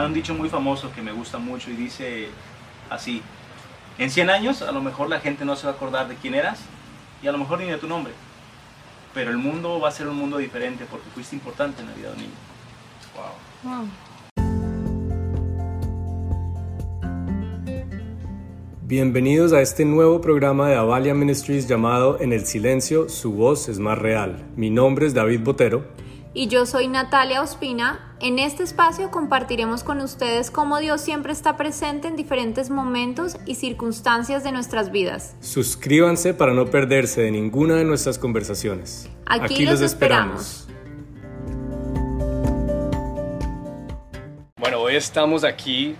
hay un dicho muy famoso que me gusta mucho y dice así, en 100 años a lo mejor la gente no se va a acordar de quién eras y a lo mejor ni de tu nombre, pero el mundo va a ser un mundo diferente porque fuiste importante en la vida de un niño. Wow. Wow. Bienvenidos a este nuevo programa de Avalia Ministries llamado En el silencio, su voz es más real. Mi nombre es David Botero. Y yo soy Natalia Ospina. En este espacio compartiremos con ustedes cómo Dios siempre está presente en diferentes momentos y circunstancias de nuestras vidas. Suscríbanse para no perderse de ninguna de nuestras conversaciones. Aquí, los esperamos. Bueno, hoy estamos aquí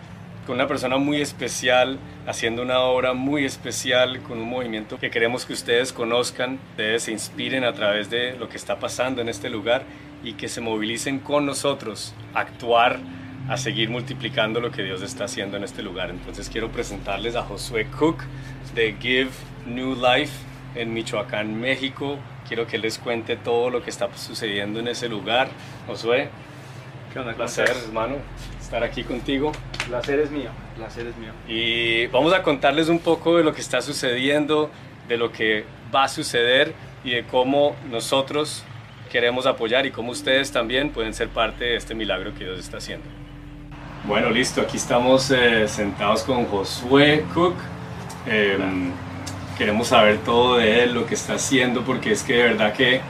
con una persona muy especial, haciendo una obra muy especial, con un movimiento que queremos que ustedes conozcan, ustedes se inspiren a través de lo que está pasando en este lugar y que se movilicen con nosotros a actuar, a seguir multiplicando lo que Dios está haciendo en este lugar. Entonces quiero presentarles a Josué Cook de Give New Life en Michoacán, México. Quiero que les cuente todo lo que está sucediendo en ese lugar. Josué, ¿Qué onda? placer, hermano, estar aquí contigo. Placer es mío, placer es mío. Y vamos a contarles un poco de lo que está sucediendo, de lo que va a suceder y de cómo nosotros queremos apoyar y cómo ustedes también pueden ser parte de este milagro que Dios está haciendo. Bueno, listo, aquí estamos eh, sentados con Josué Cook. Eh, queremos saber todo de él, lo que está haciendo, porque es que de verdad que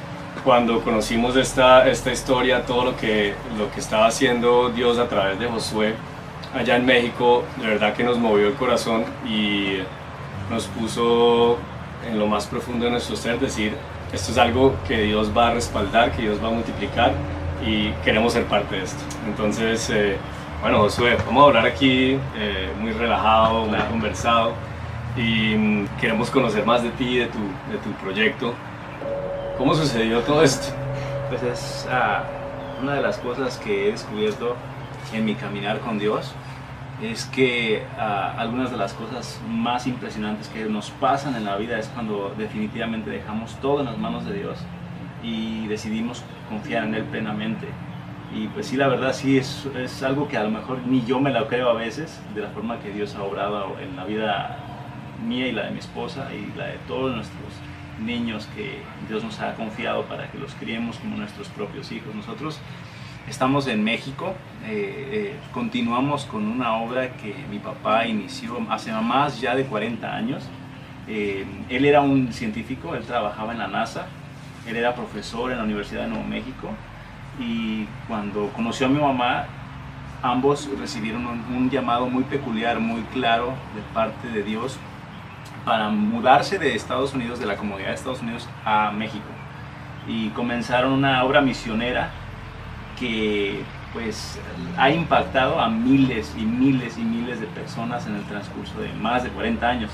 cuando conocimos esta, esta historia, todo lo que, lo que estaba haciendo Dios a través de Josué allá en México, de verdad que nos movió el corazón y nos puso en lo más profundo de nuestro ser decir, esto es algo que Dios va a respaldar, que Dios va a multiplicar y queremos ser parte de esto. Entonces, eh, bueno, Josué, vamos a hablar aquí eh, muy relajado, muy conversado y mm, queremos conocer más de ti, de tu, de tu proyecto. ¿Cómo sucedió todo esto? Pues es ah, una de las cosas que he descubierto en mi caminar con Dios, es que ah, algunas de las cosas más impresionantes que nos pasan en la vida es cuando definitivamente dejamos todo en las manos de Dios y decidimos confiar en Él plenamente. Y pues sí, la verdad sí, es, es algo que a lo mejor ni yo me lo creo a veces, de la forma que Dios ha obrado en la vida mía y la de mi esposa y la de todos nuestros niños que Dios nos ha confiado para que los criemos como nuestros propios hijos. Nosotros estamos en México, eh, eh, continuamos con una obra que mi papá inició hace más ya de 40 años. Eh, él era un científico, él trabajaba en la NASA, él era profesor en la Universidad de Nuevo México y cuando conoció a mi mamá, ambos recibieron un, un llamado muy peculiar, muy claro de parte de Dios para mudarse de Estados Unidos, de la comunidad de Estados Unidos a México. Y comenzaron una obra misionera que pues ha impactado a miles y miles y miles de personas en el transcurso de más de 40 años.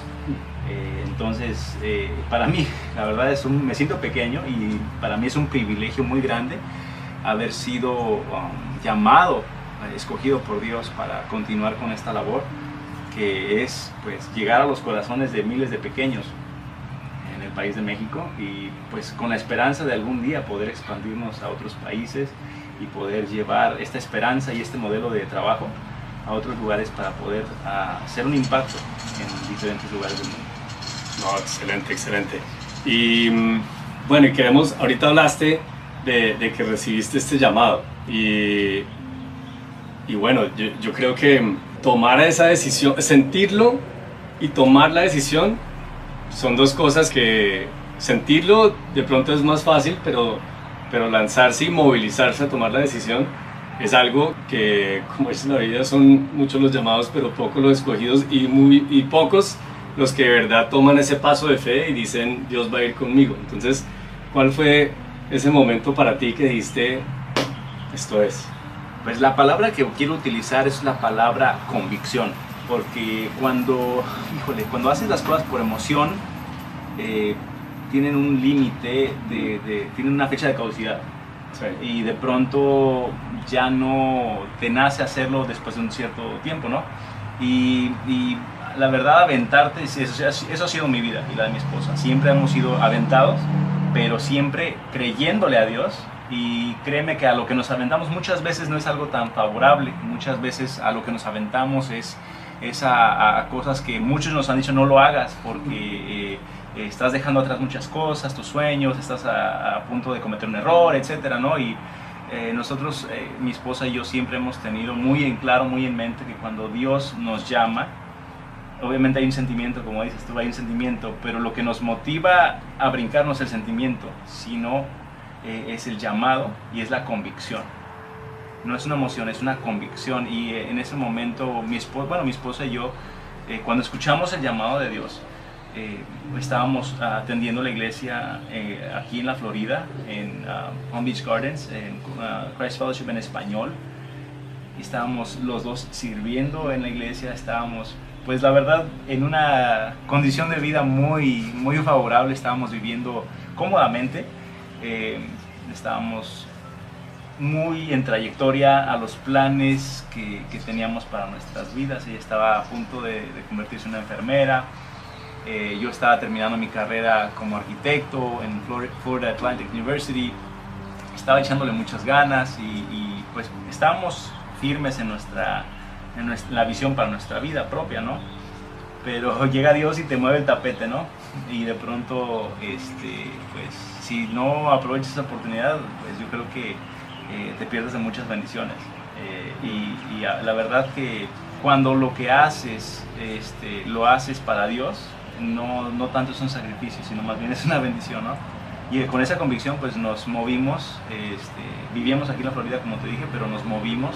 Eh, entonces, eh, para mí, la verdad es un, me siento pequeño y para mí es un privilegio muy grande haber sido um, llamado, escogido por Dios para continuar con esta labor, que es pues llegar a los corazones de miles de pequeños en el país de México y pues con la esperanza de algún día poder expandirnos a otros países y poder llevar esta esperanza y este modelo de trabajo a otros lugares para poder uh, hacer un impacto en diferentes lugares del mundo. No, excelente, excelente. Y mm, bueno, queremos, ahorita hablaste de, de, que recibiste este llamado y, y bueno, yo, yo creo que tomar esa decisión, sentirlo y tomar la decisión son dos cosas que sentirlo de pronto es más fácil, pero pero lanzarse y movilizarse a tomar la decisión es algo que, como es la vida, son muchos los llamados, pero pocos los escogidos y, muy, y pocos los que de verdad toman ese paso de fe y dicen, Dios va a ir conmigo. Entonces, ¿cuál fue ese momento para ti que dijiste, esto es? Pues la palabra que quiero utilizar es la palabra convicción, porque cuando, híjole, cuando haces las cosas por emoción, eh, tienen un límite, de, de, tienen una fecha de caducidad. Sí. Y de pronto ya no te nace hacerlo después de un cierto tiempo, ¿no? Y, y la verdad, aventarte, eso, eso, ha sido mi vida y la de mi esposa. Siempre hemos sido aventados, pero siempre creyéndole a Dios Y créeme que a lo que nos aventamos muchas veces no es algo tan favorable, muchas veces a lo que nos aventamos es, es a, cosas que muchos nos han dicho no lo hagas porque eh, estás dejando atrás muchas cosas, tus sueños, estás a, punto de cometer un error, etcétera, ¿no? Y eh, nosotros, eh, mi esposa y yo siempre hemos tenido muy en claro, muy en mente que cuando Dios nos llama, obviamente hay un sentimiento, como dices tú, hay un sentimiento, pero lo que nos motiva a brincar no es el sentimiento, sino eh, es el llamado y es la convicción. No es una emoción, es una convicción. Y eh, en ese momento, mi esposa, bueno, mi esposa y yo, cuando escuchamos el llamado de Dios, estábamos atendiendo la iglesia aquí en la Florida, en uh, Palm Beach Gardens, en uh, Christ Fellowship en español. estábamos los dos sirviendo en la iglesia, estábamos pues la verdad en una condición de vida muy, muy favorable, estábamos viviendo cómodamente, eh, estábamos muy en trayectoria a los planes que, teníamos para nuestras vidas, ella estaba a punto de, convertirse en una enfermera, eh, yo estaba terminando mi carrera como arquitecto en Florida Atlantic University, estaba echándole muchas ganas y, y pues estábamos firmes en nuestra en la visión para nuestra vida propia, ¿no? Pero llega Dios y te mueve el tapete, ¿no? Y de pronto, este, pues, si no aprovechas esa oportunidad, pues yo creo que eh, te pierdes de muchas bendiciones. Eh, y, la verdad que cuando lo que haces, este, lo haces para Dios, no, no tanto es un sacrificio, sino más bien es una bendición, ¿no? Y con esa convicción, pues nos movimos, este, vivíamos aquí en la Florida, como te dije, pero nos movimos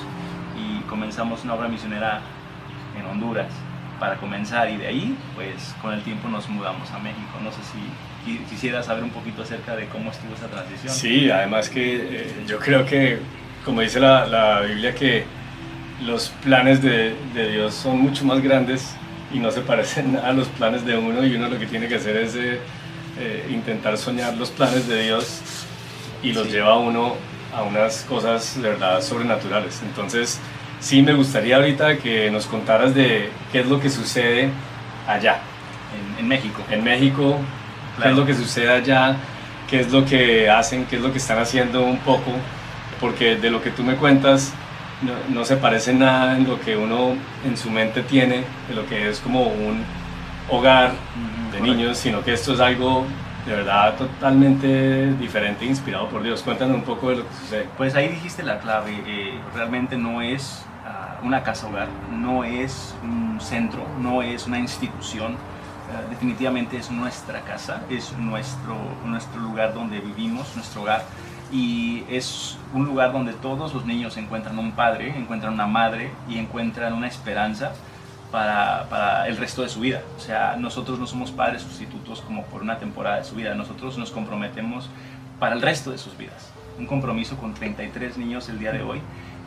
comenzamos una obra misionera en Honduras para comenzar y de ahí pues con el tiempo nos mudamos a México. No sé si quisiera saber un poquito acerca de cómo estuvo esa transición. Sí, además que eh, yo creo que como dice la, la, Biblia que los planes de, de, Dios son mucho más grandes y no se parecen a los planes de uno y uno lo que tiene que hacer es eh, eh, intentar soñar los planes de Dios y los lleva a uno a unas cosas de verdad sobrenaturales. Entonces, sí me gustaría ahorita que nos contaras de qué es lo que sucede allá. En, México. En México, qué es lo que sucede allá, qué es lo que hacen, qué es lo que están haciendo un poco, porque de lo que tú me cuentas no, se parece nada en lo que uno en su mente tiene, de lo que es como un hogar de niños, sino que esto es algo de verdad totalmente diferente, inspirado por Dios. Cuéntanos un poco de lo que sucede. Pues ahí dijiste la clave, eh, realmente no es una casa hogar, no es un centro, no es una institución, eh, definitivamente es nuestra casa, es nuestro, nuestro lugar donde vivimos, nuestro hogar, y es un lugar donde todos los niños encuentran un padre, encuentran una madre y encuentran una esperanza para, el resto de su vida. O sea, nosotros no somos padres sustitutos como por una temporada de su vida, nosotros nos comprometemos para el resto de sus vidas. Un compromiso con 33 niños el día de hoy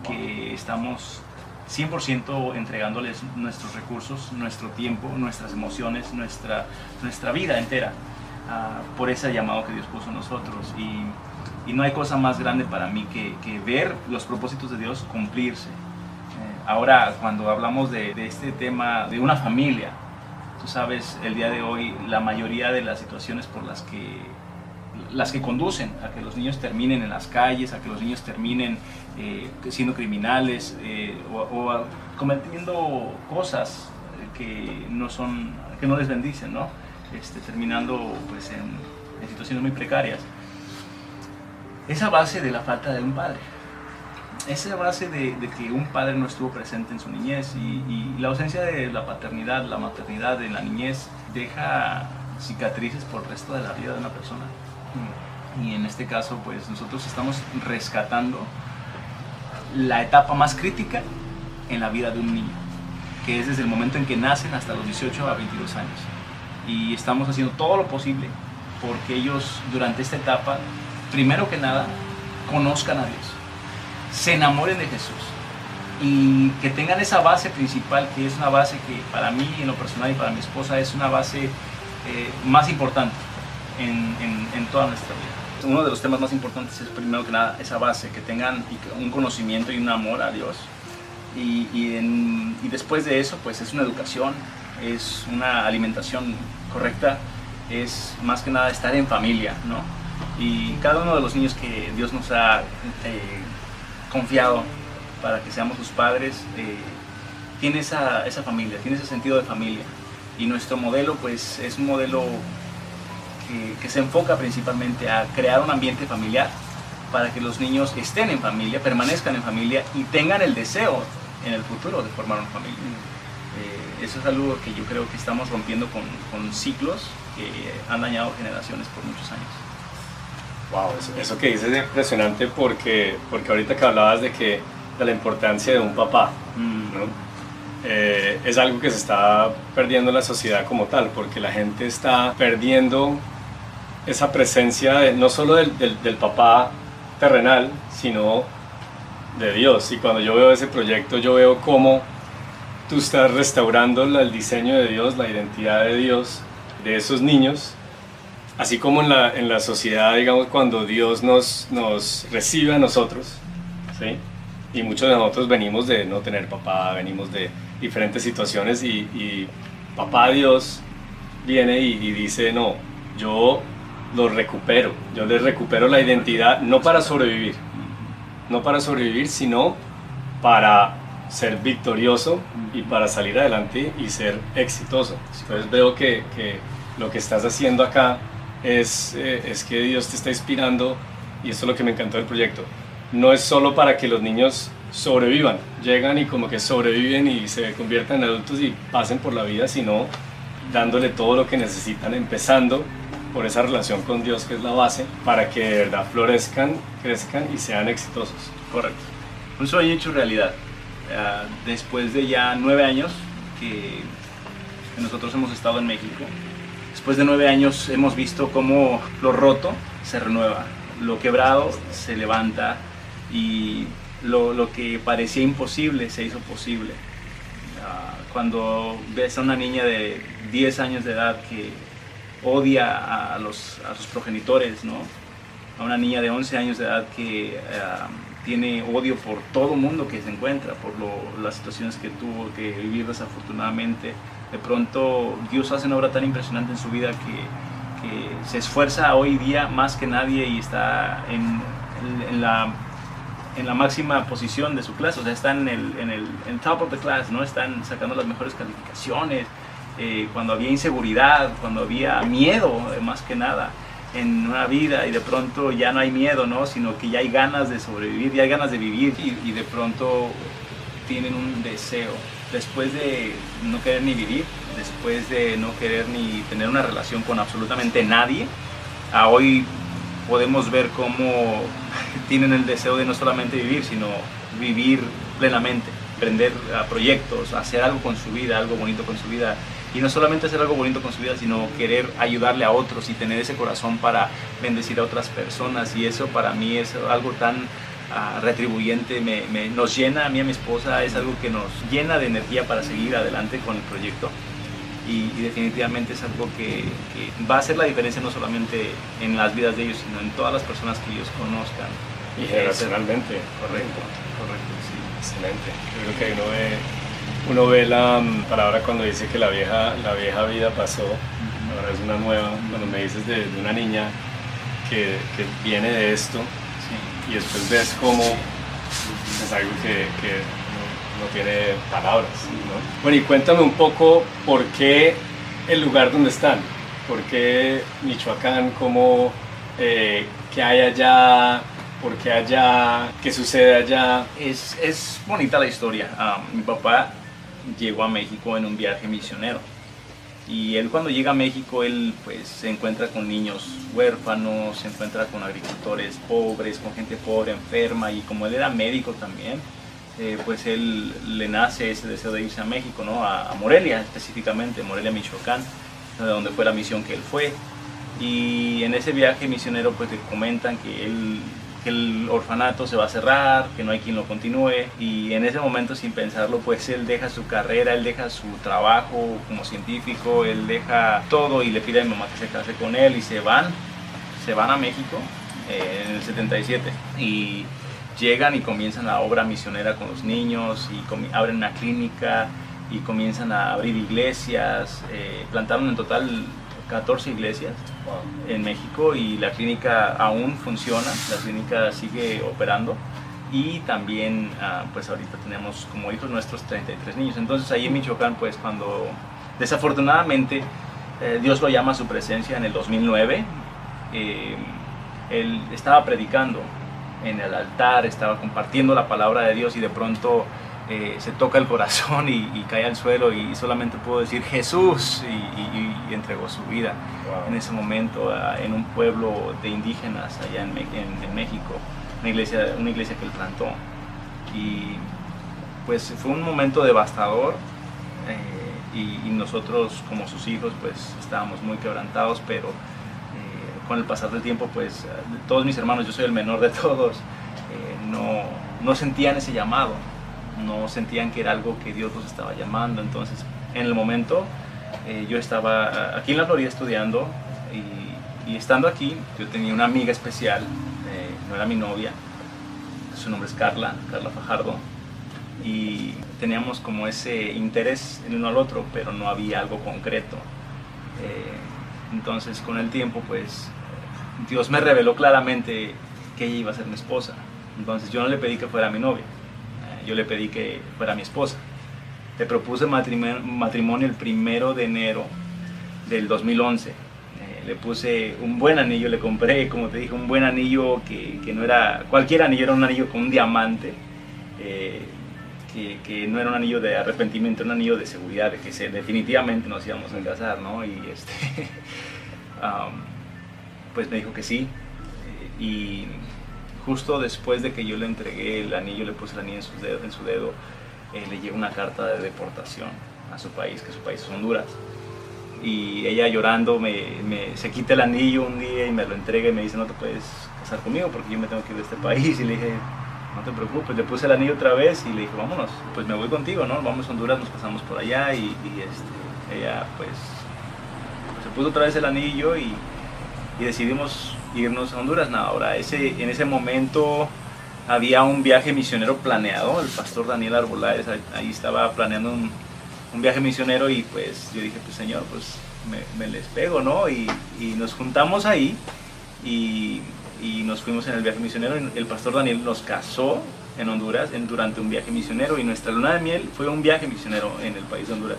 que estamos 100% entregándoles nuestros recursos, nuestro tiempo, nuestras emociones, nuestra, nuestra vida entera uh, por ese llamado que Dios puso en nosotros. Y, y, no hay cosa más grande para mí que, que ver los propósitos de Dios cumplirse. Eh, ahora, cuando hablamos de, de este tema de una familia, tú sabes, el día de hoy la mayoría de las situaciones por las que las que conducen a que los niños terminen en las calles, a que los niños terminen eh, siendo criminales eh, o, cometiendo cosas que no son que no les bendicen, ¿no? Este, terminando pues en, situaciones muy precarias. Esa base de la falta de un padre, esa base de, que un padre no estuvo presente en su niñez y, y la ausencia de la paternidad, la maternidad en la niñez deja cicatrices por el resto de la vida de una persona. Y en este caso, pues nosotros estamos rescatando la etapa más crítica en la vida de un niño, que es desde el momento en que nacen hasta los 18 a 22 años. Y estamos haciendo todo lo posible porque ellos durante esta etapa, primero que nada, conozcan a Dios, se enamoren de Jesús y que tengan esa base principal, que es una base que para mí en lo personal y para mi esposa es una base eh, más importante en, en, toda nuestra vida. Uno de los temas más importantes es primero que nada esa base, que tengan un conocimiento y un amor a Dios. Y, y, y después de eso, pues es una educación, es una alimentación correcta, es más que nada estar en familia, ¿no? Y cada uno de los niños que Dios nos ha eh, confiado para que seamos sus padres, eh, tiene esa, esa familia, tiene ese sentido de familia. Y nuestro modelo pues es un modelo que, se enfoca principalmente a crear un ambiente familiar para que los niños estén en familia, permanezcan en familia y tengan el deseo en el futuro de formar una familia. Eh, eso es algo que yo creo que estamos rompiendo con, ciclos que han dañado generaciones por muchos años. Wow, eso, que dices es impresionante porque, porque ahorita que hablabas de, que, de la importancia de un papá, mm. ¿no? eh, es algo que se está perdiendo en la sociedad como tal, porque la gente está perdiendo esa presencia de, no solo del, del, del papá terrenal, sino de Dios. Y cuando yo veo ese proyecto, yo veo cómo tú estás restaurando el diseño de Dios, la identidad de Dios, de esos niños, así como en la, en la sociedad, digamos, cuando Dios nos, nos recibe a nosotros, ¿sí? Y muchos de nosotros venimos de no tener papá, venimos de diferentes situaciones y, y papá Dios viene y, y dice, no, yo los recupero, yo les recupero la identidad, no para sobrevivir, no para sobrevivir, sino para ser victorioso y para salir adelante y ser exitoso. Entonces veo que, que lo que estás haciendo acá es, eh, es que Dios te está inspirando y esto es lo que me encantó del proyecto. No es solo para que los niños sobrevivan, llegan y como que sobreviven y se conviertan en adultos y pasen por la vida, sino dándole todo lo que necesitan, empezando por esa relación con Dios que es la base, para que de verdad florezcan, crezcan y sean exitosos. Correcto. Un sueño hecho realidad. Uh, después de ya nueve años que nosotros hemos estado en México, después de nueve años hemos visto cómo lo roto se renueva, lo quebrado se levanta y lo, lo que parecía imposible se hizo posible. Uh, cuando ves a una niña de 10 años de edad que odia a, los, a sus progenitores, ¿no? A una niña de 11 años de edad que uh, tiene odio por todo mundo que se encuentra, por lo, las situaciones que tuvo que vivir desafortunadamente. De pronto Dios hace una obra tan impresionante en su vida que, se esfuerza hoy día más que nadie y está en, la, en la máxima posición de su clase, o sea, está en el, en el top of the class, ¿no? Están sacando las mejores calificaciones, eh, cuando había inseguridad, cuando había miedo, eh, más que nada, en una vida y de pronto ya no hay miedo, ¿no? Sino que ya hay ganas de sobrevivir, ya hay ganas de vivir y de pronto tienen un deseo. Después de no querer ni vivir, después de no querer ni tener una relación con absolutamente nadie, a hoy podemos ver cómo tienen el deseo de no solamente vivir, sino vivir plenamente, emprender a proyectos, hacer algo con su vida, algo bonito con su vida, y no solamente hacer algo bonito con su vida, sino querer ayudarle a otros y tener ese corazón para bendecir a otras personas. Y eso para mí es algo tan uh, retribuyente, me, me, nos llena a mí y a mi esposa, es algo que nos llena de energía para seguir adelante con el proyecto y, y definitivamente es algo que, que, va a hacer la diferencia no solamente en las vidas de ellos, sino en todas las personas que ellos conozcan. Y generacionalmente. Correcto, correcto, sí. Excelente. Creo que uno ve uno ve la um, palabra cuando dice que la vieja, la vieja vida pasó, ahora es una nueva, cuando me dices de, de una niña que, que, viene de esto. Y después ves cómo es algo que, no, tiene palabras. ¿no? Bueno, y cuéntame un poco por qué el lugar donde están, por qué Michoacán, cómo, eh, qué hay allá, por qué allá, qué sucede allá. Es, es bonita la historia. Um, mi papá llegó a México en un viaje misionero. Y él cuando llega a México, él pues se encuentra con niños huérfanos, se encuentra con agricultores pobres, con gente pobre, enferma, y como él era médico también, eh, pues él le nace ese deseo de irse a México, ¿no? A, a, Morelia específicamente, Morelia, Michoacán, de donde fue la misión que él fue. Y en ese viaje misionero pues le comentan que él que el orfanato se va a cerrar, que no hay quien lo continúe y en ese momento sin pensarlo pues él deja su carrera, él deja su trabajo como científico, él deja todo y le pide a mi mamá que se case con él y se van, se van a México eh, en el 77 y llegan y comienzan la obra misionera con los niños y abren una clínica y comienzan a abrir iglesias, eh, plantaron en total 14 iglesias en México y la clínica aún funciona, la clínica sigue operando y también ah, pues ahorita tenemos como hijos nuestros 33 niños. Entonces ahí en Michoacán pues cuando desafortunadamente eh, Dios lo llama a su presencia en el 2009, eh, él estaba predicando en el altar, estaba compartiendo la palabra de Dios y de pronto eh, se toca el corazón y, cae al suelo y solamente pudo decir Jesús y, entregó su vida en ese momento en un pueblo de indígenas allá en, en México una iglesia, una iglesia que él plantó. Y pues fue un momento devastador eh, y, nosotros como sus hijos pues estábamos muy quebrantados, pero eh, con el pasar del tiempo pues todos mis hermanos, yo soy el menor de todos, no, no sentían ese llamado, no sentían que era algo que Dios los estaba llamando. Entonces en el momento yo estaba aquí en la Florida estudiando y, estando aquí yo tenía una amiga especial era mi novia, su nombre es Carla, Carla Fajardo, y teníamos como ese interés en uno al otro, pero no había algo concreto. Eh, entonces con el tiempo pues Dios me reveló claramente que ella iba a ser mi esposa. Entonces yo no le pedí que fuera mi novia, eh, yo le pedí que fuera mi esposa. Le propuse matrimonio el primero de enero del 2011 le puse un buen anillo, le compré, como te dije, un buen anillo que, que no era, cualquier anillo, era un anillo con un diamante, eh, que, que, no era un anillo de arrepentimiento, era un anillo de seguridad, de que definitivamente nos íbamos a casar, ¿no? Y este, pues me dijo que sí, y justo después de que yo le entregué el anillo, le puse el anillo en su dedo, en su dedo eh, le llegó una carta de deportación a su país, que su país es Honduras. Y ella llorando me, se quita el anillo un día y me lo entrega y me dice no te puedes casar conmigo porque yo me tengo que ir de este país y le dije no te preocupes, le puse el anillo otra vez y le dije vámonos, pues me voy contigo, ¿no? Vamos a Honduras, nos pasamos por allá y, este, ella pues se puso otra vez el anillo y, decidimos irnos a Honduras. No, ahora ese, en ese momento había un viaje misionero planeado, el pastor Daniel Arbolades ahí estaba planeando un, viaje misionero y pues yo dije, pues Señor, pues me, les pego, ¿no? Y, nos juntamos ahí y, nos fuimos en el viaje misionero. El pastor Daniel nos casó en Honduras en, durante un viaje misionero y nuestra luna de miel fue un viaje misionero en el país de Honduras.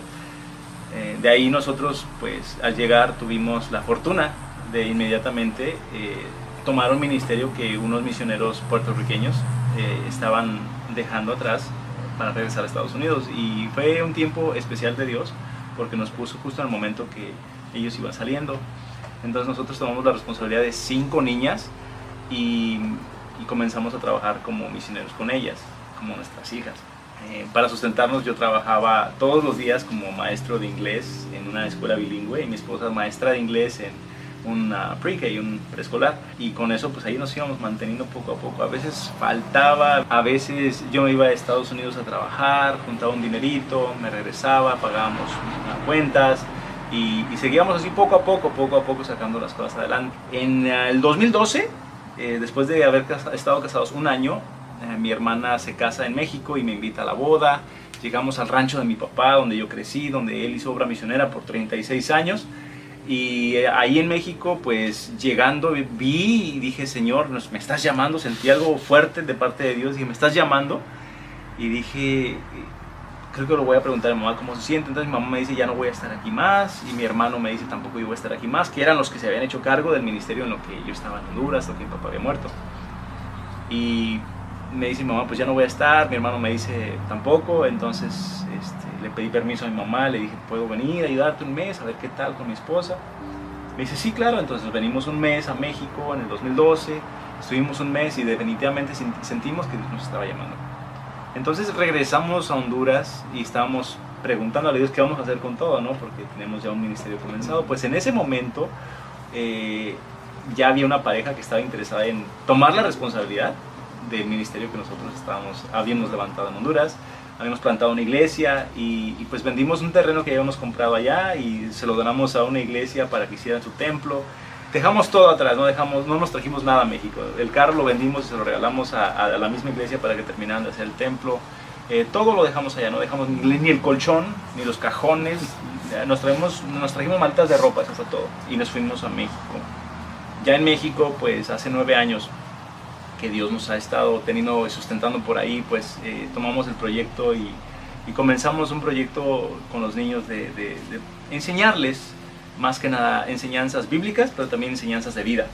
Eh, de ahí nosotros, pues al llegar tuvimos la fortuna de inmediatamente eh, tomar un ministerio que unos misioneros puertorriqueños eh, estaban dejando atrás para regresar a Estados Unidos. Y fue un tiempo especial de Dios porque nos puso justo en el momento que ellos iban saliendo. Entonces nosotros tomamos la responsabilidad de cinco niñas y, comenzamos a trabajar como misioneros con ellas, como nuestras hijas. Eh, para sustentarnos yo trabajaba todos los días como maestro de inglés en una escuela bilingüe y mi esposa maestra de inglés en una pre-K, un preescolar. Y con eso pues ahí nos íbamos manteniendo poco a poco. A veces faltaba, a veces yo iba a Estados Unidos a trabajar, juntaba un dinerito, me regresaba, pagábamos cuentas. Y, seguíamos así poco a poco, poco a poco sacando las cosas adelante. En el 2012, eh, después de haber estado casados un año, eh, mi hermana se casa en México y me invita a la boda. Llegamos al rancho de mi papá, donde yo crecí, donde él hizo obra misionera por 36 años. Y eh, ahí en México, pues llegando, vi y dije, Señor, me estás llamando, sentí algo fuerte de parte de Dios, dije, me estás llamando. Y dije, creo que lo voy a preguntar a mi mamá cómo se siente. Entonces mi mamá me dice, ya no voy a estar aquí más. Y mi hermano me dice, tampoco yo voy a estar aquí más, que eran los que se habían hecho cargo del ministerio en lo que yo estaba en Honduras, lo que mi papá había muerto. Y me dice mi mamá, pues ya no voy a estar. Mi hermano me dice, tampoco. Entonces, este, le pedí permiso a mi mamá, le dije, ¿puedo venir ayudarte un mes a ver qué tal con mi esposa? Me dice, sí, claro, entonces venimos un mes a México en el 2012, estuvimos un mes y definitivamente sentimos que Dios nos estaba llamando. Entonces regresamos a Honduras y estábamos preguntando a Dios qué vamos a hacer con todo, ¿no? Porque tenemos ya un ministerio comenzado. Pues en ese momento eh, ya había una pareja que estaba interesada en tomar la responsabilidad del ministerio que nosotros estábamos, habíamos levantado en Honduras habíamos plantado una iglesia y, pues vendimos un terreno que habíamos comprado allá y se lo donamos a una iglesia para que hicieran su templo. Dejamos todo atrás, no, dejamos, no nos trajimos nada a México. El carro lo vendimos y se lo regalamos a, la misma iglesia para que terminaran de hacer el templo. eh, todo lo dejamos allá, no dejamos ni, el colchón, ni los cajones, nos, traemos, nos trajimos maletas de ropa, eso fue todo, y nos fuimos a México. Ya en México, pues hace nueve años que Dios nos ha estado teniendo y sustentando por ahí, pues eh, tomamos el proyecto y, comenzamos un proyecto con los niños de, de enseñarles, más que nada, enseñanzas bíblicas, pero también enseñanzas de vida.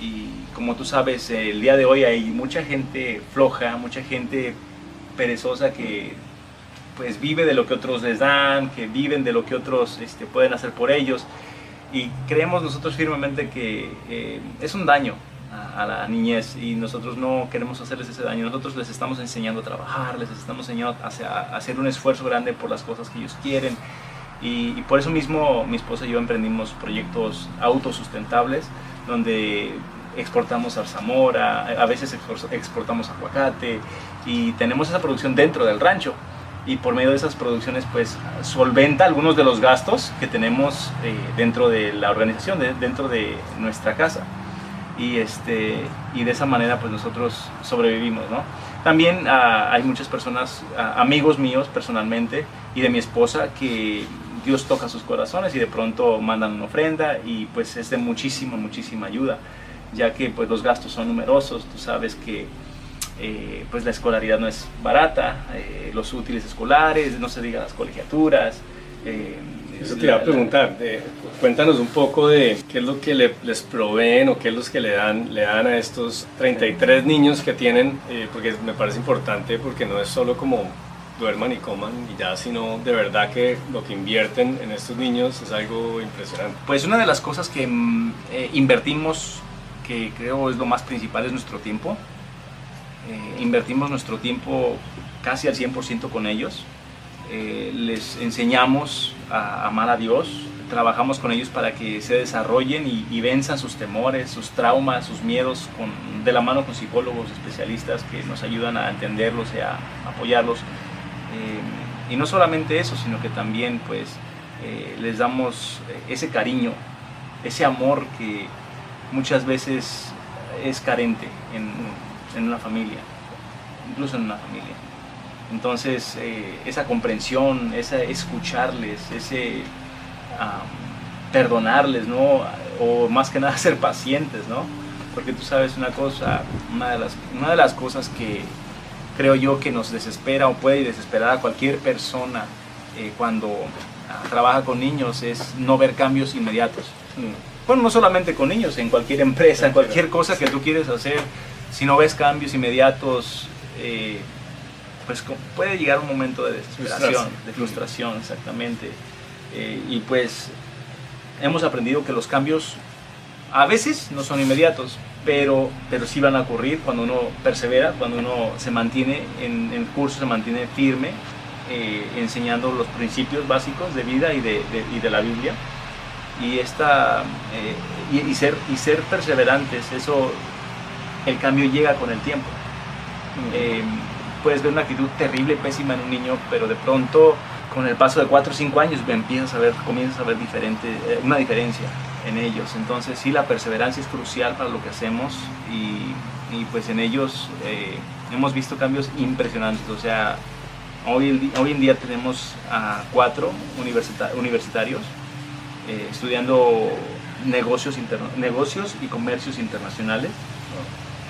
Y como tú sabes, el día de hoy hay mucha gente floja, mucha gente perezosa que pues vive de lo que otros les dan, que viven de lo que otros este, pueden hacer por ellos. Y creemos nosotros firmemente que eh, es un daño a, la niñez y nosotros no queremos hacerles ese daño. Nosotros les estamos enseñando a trabajar, les estamos enseñando a, hacer un esfuerzo grande por las cosas que ellos quieren. Y, por eso mismo mi esposa y yo emprendimos proyectos autosustentables donde exportamos zarzamora, a veces exportamos aguacate y tenemos esa producción dentro del rancho y por medio de esas producciones pues solventa algunos de los gastos que tenemos eh, dentro de la organización, dentro de nuestra casa y, este, y de esa manera pues nosotros sobrevivimos, ¿no? También ah, hay muchas personas, ah, amigos míos personalmente y de mi esposa que Dios toca sus corazones y de pronto mandan una ofrenda y pues es de muchísima, muchísima ayuda ya que pues los gastos son numerosos, tú sabes que eh, pues la escolaridad no es barata, eh, los útiles escolares, no se diga las colegiaturas. Eh, Eso te iba a preguntar, cuéntanos un poco de qué es lo que les proveen o qué es lo que le dan, le dan a estos 33 niños que tienen, porque me parece importante porque no es solo como duerman y coman y ya, sino de verdad que lo que invierten en estos niños es algo impresionante. Pues una de las cosas que mm, invertimos que creo es lo más principal, es nuestro tiempo. Eh, invertimos nuestro tiempo casi al 100% con ellos. Eh, les enseñamos a amar a Dios, trabajamos con ellos para que se desarrollen y, venzan sus temores, sus traumas, sus miedos, de la mano con psicólogos especialistas que nos ayudan a entenderlos y a apoyarlos. Eh, y no solamente eso, sino que también pues les damos ese cariño, ese amor que, muchas veces es carente en, una familia, incluso en una familia. Entonces, eh, esa comprensión, ese escucharles, ese perdonarles, ¿no? O más que nada ser pacientes, ¿no? Porque tú sabes una cosa, una de las, una de las cosas que creo yo que nos desespera o puede desesperar a cualquier persona eh, cuando ah, trabaja con niños es no ver cambios inmediatos. Bueno, no solamente con niños, en cualquier empresa, en cualquier cosa que tú quieres hacer, si no ves cambios inmediatos, eh, pues puede llegar un momento de desesperación, de frustración, exactamente. Eh, y pues hemos aprendido que los cambios a veces no son inmediatos, pero, pero sí van a ocurrir cuando uno persevera, cuando uno se mantiene en el curso, se mantiene firme, eh, enseñando los principios básicos de vida y de, y de la Biblia y, esta, eh, y, ser, y ser perseverantes, eso, el cambio llega con el tiempo. Eh, puedes ver una actitud terrible, pésima en un niño, pero de pronto, con el paso de 4 o 5 años, empiezas a ver, comienzas a ver diferente, eh, una diferencia en ellos. Entonces, sí, la perseverancia es crucial para lo que hacemos y, y pues en ellos hemos visto cambios impresionantes. O sea, hoy, hoy en día tenemos a cuatro universitarios eh, estudiando negocios, negocios y comercios internacionales,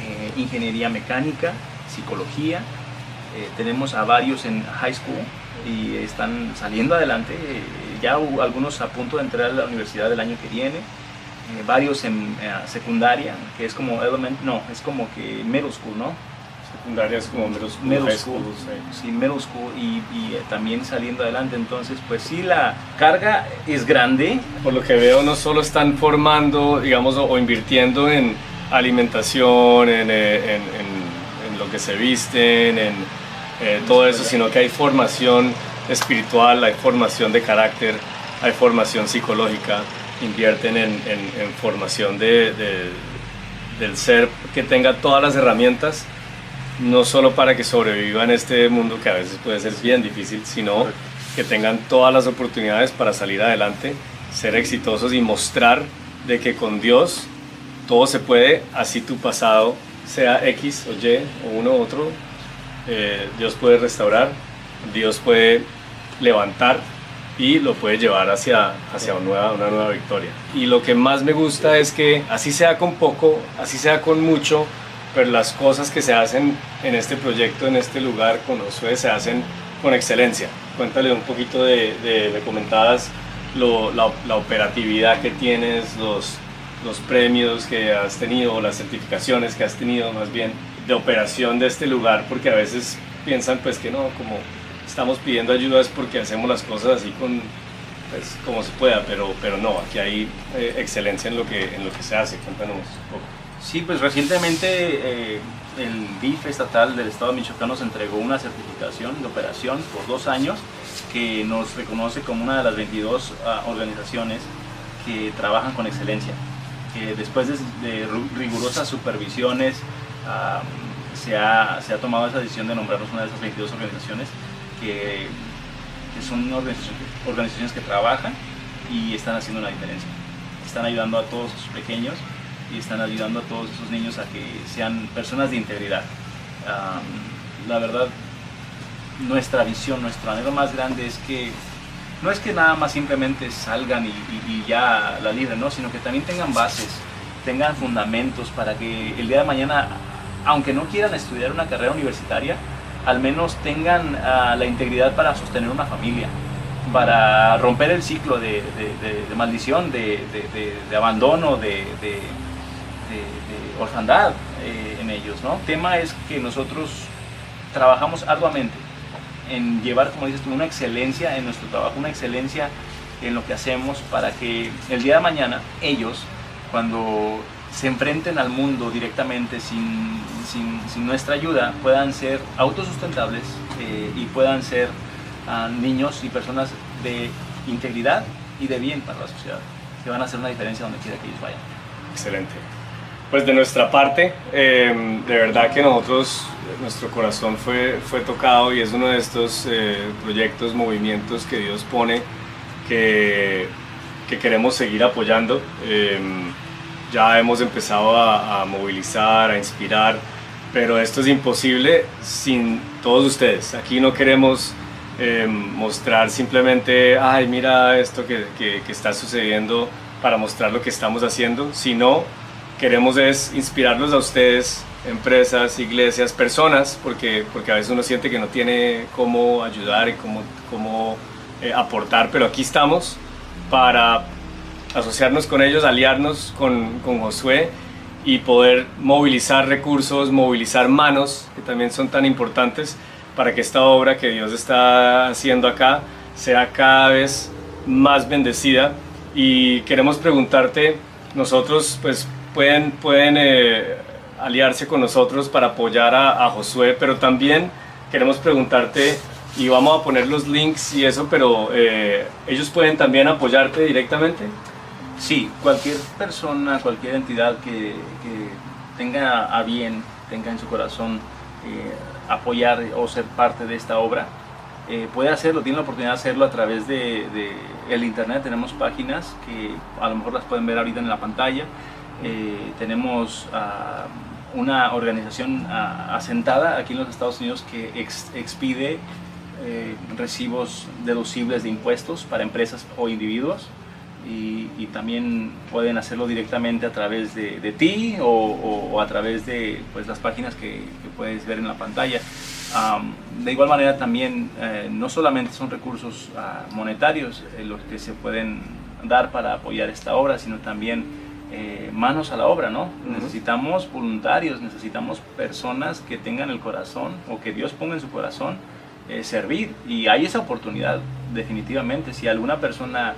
eh, ingeniería mecánica, psicología. Eh, tenemos a varios en high school y están saliendo adelante. ya algunos a punto de entrar a la universidad del año que viene. varios en secundaria, que es como element, no, es como que middle school, ¿no? secundarias como middle school, sí. middle school y, eh, también saliendo adelante. Entonces, pues sí, la carga es grande. Por lo que veo, no solo están formando, digamos, o, invirtiendo en alimentación, en, eh, en, en, lo que se visten, en eh, todo eso, sino que hay formación espiritual, hay formación de carácter, hay formación psicológica, invierten en, formación de, de, del ser que tenga todas las herramientas no solo para que sobrevivan este mundo que a veces puede ser bien difícil, sino que tengan todas las oportunidades para salir adelante, ser exitosos y mostrar de que con Dios todo se puede, así tu pasado sea X o Y o uno u otro, eh, Dios puede restaurar, Dios puede levantar y lo puede llevar hacia, hacia una, nueva, una nueva victoria. Y lo que más me gusta es que así sea con poco, así sea con mucho, pero las cosas que se hacen en este proyecto, en este lugar con Josué, se hacen con excelencia. Cuéntale un poquito de, de comentabas la, la, operatividad que tienes, los, los premios que has tenido, las certificaciones que has tenido más bien de operación de este lugar, porque a veces piensan pues que no, como estamos pidiendo ayuda es porque hacemos las cosas así con, pues, como se pueda, pero, pero no, aquí hay eh, excelencia en lo, que, en lo que se hace. Cuéntanos un poco. Sí, pues recientemente eh, el DIF estatal del Estado de Michoacán nos entregó una certificación de operación por dos años que nos reconoce como una de las 22 ah, organizaciones que trabajan con excelencia. Que después de, rigurosas supervisiones ah, se, ha, se, ha, tomado esa decisión de nombrarnos una de esas 22 organizaciones que, son organizaciones, organizaciones que trabajan y están haciendo una diferencia. Están ayudando a todos sus pequeños y están ayudando a todos esos niños a que sean personas de integridad. la verdad, nuestra visión, nuestro anhelo más grande es que no es que nada más simplemente salgan y, ya la libren, ¿no? sino que también tengan bases, tengan fundamentos para que el día de mañana, aunque no quieran estudiar una carrera universitaria, al menos tengan ah, la integridad para sostener una familia, para romper el ciclo de, maldición, de, abandono, de, orfandad eh, en ellos. ¿no? El tema es que nosotros trabajamos arduamente en llevar, como dices tú, una excelencia en nuestro trabajo, una excelencia en lo que hacemos para que el día de mañana ellos, cuando se enfrenten al mundo directamente sin, sin, nuestra ayuda, puedan ser autosustentables eh, y puedan ser ah, niños y personas de integridad y de bien para la sociedad, que van a hacer una diferencia donde quiera que ellos vayan. Excelente. Pues de nuestra parte, em, de verdad que nosotros, nuestro corazón fue, fue tocado y es uno de estos eh, proyectos, movimientos que Dios pone que, que queremos seguir apoyando. Em, ya hemos empezado a, movilizar, a inspirar, pero esto es imposible sin todos ustedes. Aquí no queremos em, mostrar simplemente, ay, mira esto que está sucediendo para mostrar lo que estamos haciendo, sino queremos es inspirarlos a ustedes, empresas, iglesias, personas, porque, porque a veces uno siente que no tiene cómo ayudar y cómo, cómo eh, aportar, pero aquí estamos para asociarnos con ellos, aliarnos con, con Josué y poder movilizar recursos, movilizar manos, que también son tan importantes para que esta obra que Dios está haciendo acá sea cada vez más bendecida. Y queremos preguntarte, nosotros pues pueden, pueden eh, aliarse con nosotros para apoyar a, Josué, pero también queremos preguntarte, y vamos a poner los links y eso, pero eh, ellos pueden también apoyarte directamente. Sí, cualquier persona, cualquier entidad que, tenga a bien, tenga en su corazón eh, apoyar o ser parte de esta obra, puede hacerlo, tiene la oportunidad de hacerlo a través de, el internet. Tenemos páginas que a lo mejor las pueden ver ahorita en la pantalla. Eh, tenemos ah, una organización ah, asentada aquí en los Estados Unidos que expide eh, recibos deducibles de impuestos para empresas o individuos y, también pueden hacerlo directamente a través de, ti o, a través de pues, las páginas que, puedes ver en la pantalla. de igual manera también eh, no solamente son recursos ah, monetarios los que se pueden dar para apoyar esta obra, sino también eh, manos a la obra, ¿no? Necesitamos voluntarios, necesitamos personas que tengan el corazón o que Dios ponga en su corazón eh, servir. Y hay esa oportunidad, definitivamente. Si alguna persona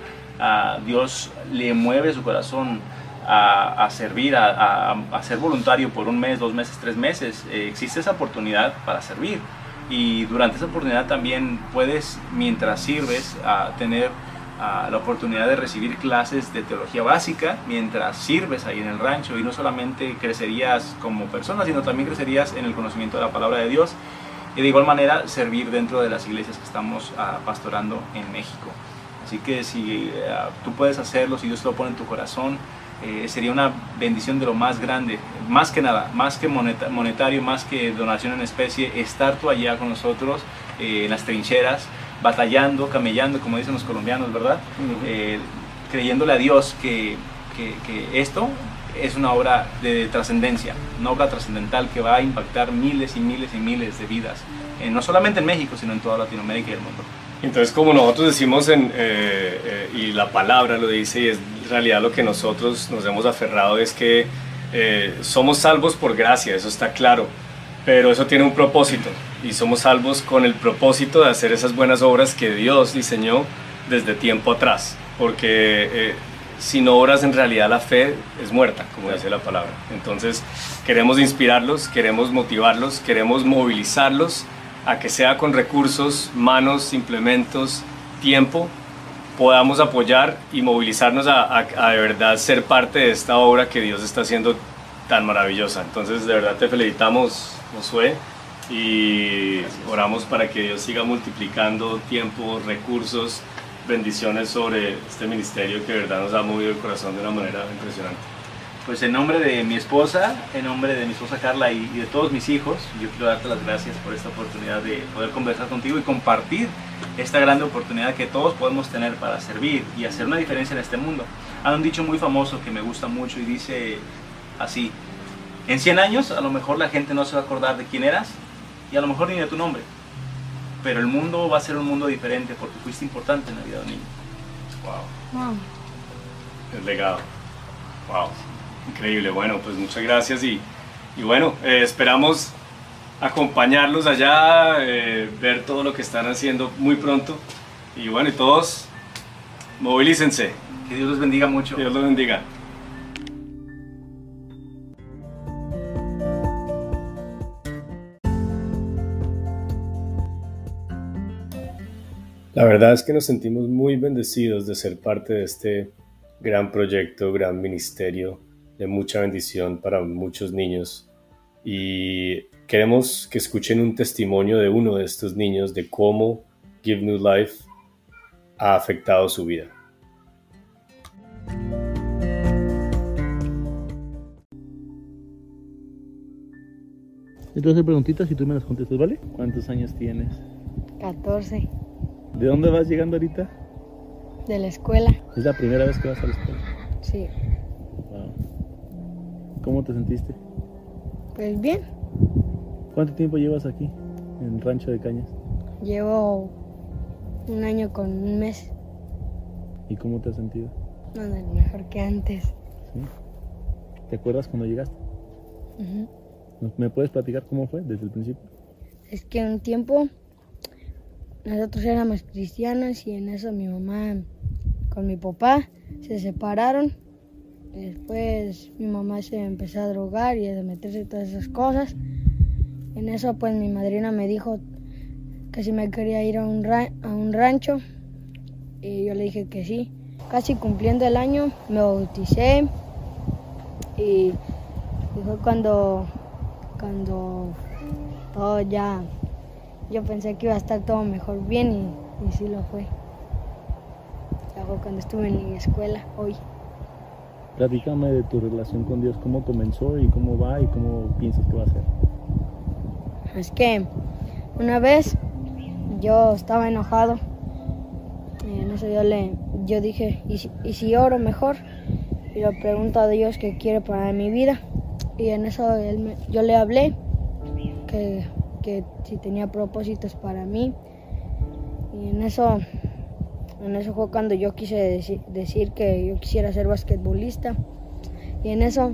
Dios le mueve su corazón a, servir, a, ser voluntario por un mes, dos meses, tres meses, eh, existe esa oportunidad para servir. Y durante esa oportunidad también puedes, mientras sirves, tener la oportunidad de recibir clases de teología básica mientras sirves ahí en el rancho y no solamente crecerías como persona, sino también crecerías en el conocimiento de la palabra de Dios y de igual manera servir dentro de las iglesias que estamos ah, pastorando en México. Así que si ah, tú puedes hacerlo, si Dios te lo pone en tu corazón, eh, sería una bendición de lo más grande, más que nada, más que monetario, más que donación en especie, estar tú allá con nosotros eh, en las trincheras, batallando, camellando, como dicen los colombianos, ¿verdad? Eh, creyéndole a Dios que, que, esto es una obra de trascendencia, una obra trascendental que va a impactar miles y miles y miles de vidas, no solamente en México, sino en toda Latinoamérica y el mundo. Entonces, como nosotros decimos, en, y la palabra lo dice, y es realidad lo que nosotros nos hemos aferrado es que eh, somos salvos por gracia, eso está claro, pero eso tiene un propósito y somos salvos con el propósito de hacer esas buenas obras que Dios diseñó desde tiempo atrás, porque eh, sin obras en realidad la fe es muerta, como dice la palabra. Entonces queremos inspirarlos, queremos motivarlos, queremos movilizarlos a que sea con recursos, manos, implementos, tiempo, podamos apoyar y movilizarnos a, de verdad ser parte de esta obra que Dios está haciendo tan maravillosa. Entonces, de verdad te felicitamos, Josué, y oramos para que Dios siga multiplicando tiempo, recursos, bendiciones sobre este ministerio que de verdad nos ha movido el corazón de una manera impresionante. Pues en nombre de mi esposa, en nombre de mi esposa Carla y, de todos mis hijos, yo quiero darte las gracias por esta oportunidad de poder conversar contigo y compartir esta grande oportunidad que todos podemos tener para servir y hacer una diferencia en este mundo. Hay un dicho muy famoso que me gusta mucho y dice así, en 100 años a lo mejor la gente no se va a acordar de quién eras y a lo mejor ni de tu nombre, pero el mundo va a ser un mundo diferente porque fuiste importante en la vida de un niño. Wow. wow. El legado. Wow. Increíble, bueno, pues muchas gracias y, y bueno, eh, esperamos acompañarlos allá, eh, ver todo lo que están haciendo muy pronto y bueno, y todos movilícense. Que Dios los bendiga mucho. Dios los bendiga. La verdad es que nos sentimos muy bendecidos de ser parte de este gran proyecto, gran ministerio de mucha bendición para muchos niños. Y queremos que escuchen un testimonio de uno de estos niños de cómo Give New Life ha afectado su vida. Entonces preguntitas y tú me las contestas, ¿vale? ¿Cuántos años tienes? 14. ¿De dónde vas llegando ahorita? De la escuela. ¿Es la primera vez que vas a la escuela? Sí. ¿Cómo te sentiste? Pues bien. ¿Cuánto tiempo llevas aquí, en Rancho de Cañas? Llevo un año con un mes. ¿Y cómo te has sentido? No, no, mejor que antes. ¿Sí? ¿Te acuerdas cuando llegaste? ¿Me puedes platicar cómo fue desde el principio? Es que un tiempo nosotros éramos cristianos y en eso mi mamá con mi papá se separaron Después mi mamá se empezó a drogar y a meterse todas esas cosas. En eso pues mi madrina me dijo que si me quería ir a un, rancho y yo le dije que sí. Casi cumpliendo el año me bauticé y, fue cuando, cuando todo ya, yo pensé que iba a estar todo mejor bien y, sí lo fue. Luego cuando estuve en la escuela hoy. Platícame de tu relación con Dios, cómo comenzó y cómo va y cómo piensas que va a ser. Es que una vez yo estaba enojado. Y en eso yo le yo dije, ¿y si, oro mejor? Y le pregunto a Dios qué quiere para mi vida. Y en eso él yo le hablé que, que si tenía propósitos para mí. Y en eso en eso fue cuando yo quise decir, que yo quisiera ser basquetbolista. Y en eso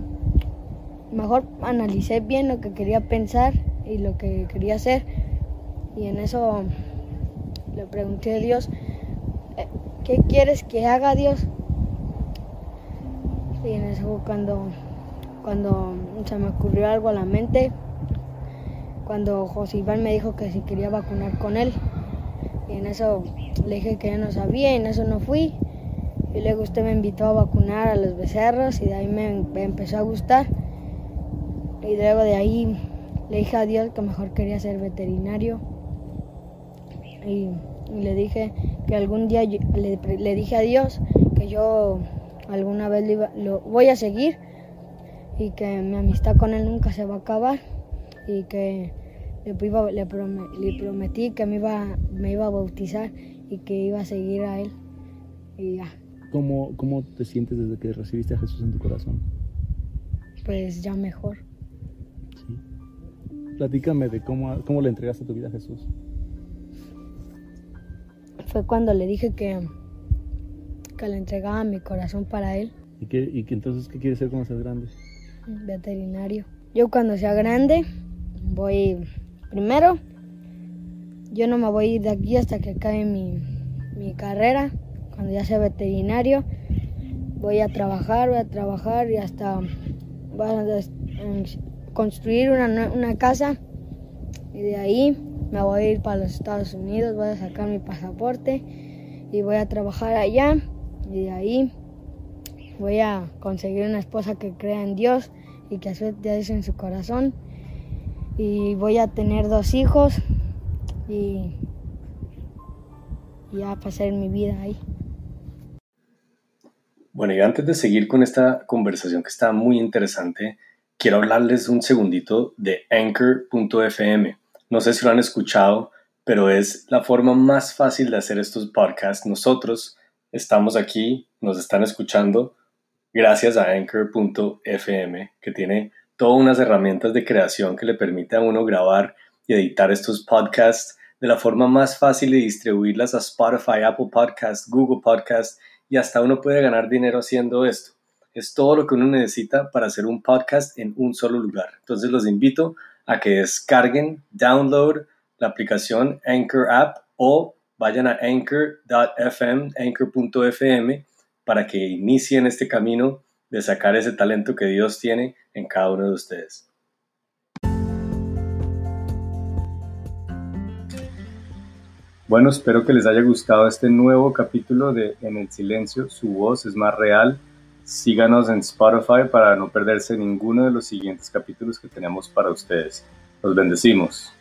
mejor analicé bien lo que quería pensar y lo que quería hacer. Y en eso le pregunté a Dios, eh, ¿qué quieres que haga Dios? Y en eso fue cuando, cuando se me ocurrió algo a la mente, cuando José Iván me dijo que si quería vacunar con él. Y en eso le dije que yo no sabía y en eso no fui. Y luego usted me invitó a vacunar a los becerros y de ahí me, empezó a gustar. Y luego de ahí le dije a Dios que mejor quería ser veterinario. Y, le dije que algún día le, dije a Dios que yo alguna vez lo, voy a seguir y que mi amistad con él nunca se va a acabar y que le, le, prometí que me iba, me iba a bautizar y que iba a seguir a él y ya. ¿Cómo, ¿Cómo te sientes desde que recibiste a Jesús en tu corazón? Pues ya mejor. Sí. Platícame de cómo, cómo le entregaste tu vida a Jesús. Fue cuando le dije que, que le entregaba mi corazón para él. ¿Y, qué, y que entonces qué quieres ser cuando seas grande? Veterinario. Yo cuando sea grande voy primero, yo no me voy a ir de aquí hasta que acabe mi, mi carrera. Cuando ya sea veterinario, voy a trabajar, voy a trabajar y hasta voy a construir una, una casa. Y de ahí me voy a ir para los Estados Unidos, voy a sacar mi pasaporte y voy a trabajar allá. Y de ahí voy a conseguir una esposa que crea en Dios y que acepte Dios en su corazón y voy a tener dos hijos y, y a pasar mi vida ahí. Bueno, y antes de seguir con esta conversación que está muy interesante, quiero hablarles un segundito de anchor.fm. No sé si lo han escuchado, pero es la forma más fácil de hacer estos podcasts. Nosotros estamos aquí, nos están escuchando gracias a anchor.fm, que tiene todas unas herramientas de creación que le permite a uno grabar y editar estos podcasts de la forma más fácil de distribuirlas a Spotify, Apple Podcasts, Google Podcasts y hasta uno puede ganar dinero haciendo esto. Es todo lo que uno necesita para hacer un podcast en un solo lugar. Entonces los invito a que descarguen, download la aplicación Anchor App o vayan a anchor.fm, anchor.fm para que inicien este camino de sacar ese talento que Dios tiene en cada uno de ustedes. Bueno, espero que les haya gustado este nuevo capítulo de En el Silencio, su voz es más real. Síganos en Spotify para no perderse ninguno de los siguientes capítulos que tenemos para ustedes. Los bendecimos.